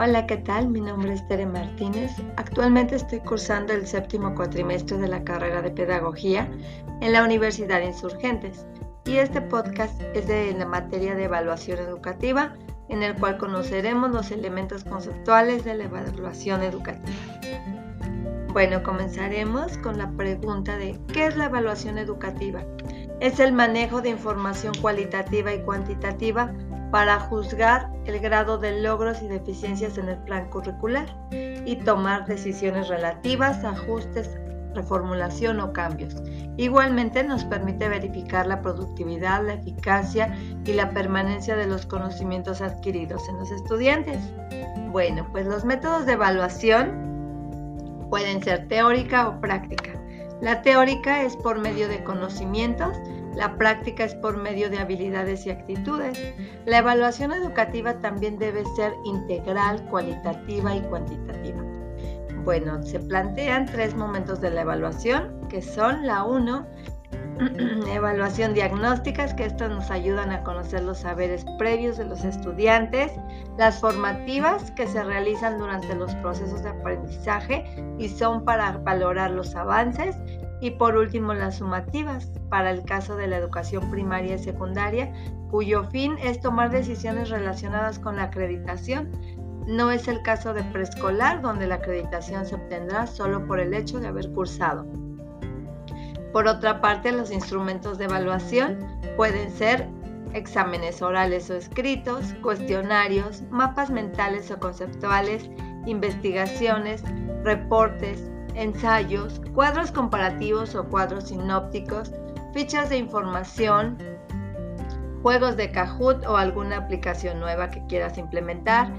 Hola, ¿qué tal? Mi nombre es Tere Martínez. Actualmente estoy cursando el séptimo cuatrimestre de la carrera de Pedagogía en la Universidad Insurgentes y este podcast es de la materia de evaluación educativa en el cual conoceremos los elementos conceptuales de la evaluación educativa. Bueno, comenzaremos con la pregunta de ¿qué es la evaluación educativa? Es el manejo de información cualitativa y cuantitativa para juzgar el grado de logros y deficiencias en el plan curricular y tomar decisiones relativas, ajustes, reformulación o cambios. Igualmente nos permite verificar la productividad, la eficacia y la permanencia de los conocimientos adquiridos en los estudiantes. Bueno, pues los métodos de evaluación pueden ser teórica o práctica. La teórica es por medio de conocimientos la práctica es por medio de habilidades y actitudes. La evaluación educativa también debe ser integral, cualitativa y cuantitativa. Bueno, se plantean tres momentos de la evaluación, que son la 1, evaluación diagnósticas, que estas nos ayudan a conocer los saberes previos de los estudiantes, las formativas, que se realizan durante los procesos de aprendizaje y son para valorar los avances, y por último, las sumativas, para el caso de la educación primaria y secundaria, cuyo fin es tomar decisiones relacionadas con la acreditación. No es el caso de preescolar, donde la acreditación se obtendrá solo por el hecho de haber cursado. Por otra parte, los instrumentos de evaluación pueden ser exámenes orales o escritos, cuestionarios, mapas mentales o conceptuales, investigaciones, reportes, ensayos, cuadros comparativos o cuadros sinópticos, fichas de información, juegos de Kahoot o alguna aplicación nueva que quieras implementar,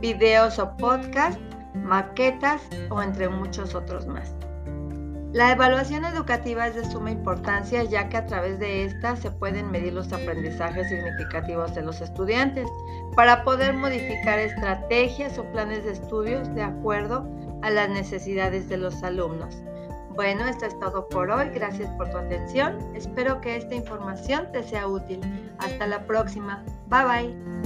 videos o podcasts, maquetas o entre muchos otros más. La evaluación educativa es de suma importancia ya que a través de esta se pueden medir los aprendizajes significativos de los estudiantes para poder modificar estrategias o planes de estudios de acuerdo a las necesidades de los alumnos. Bueno, esto es todo por hoy. Gracias por tu atención. Espero que esta información te sea útil. Hasta la próxima. Bye bye.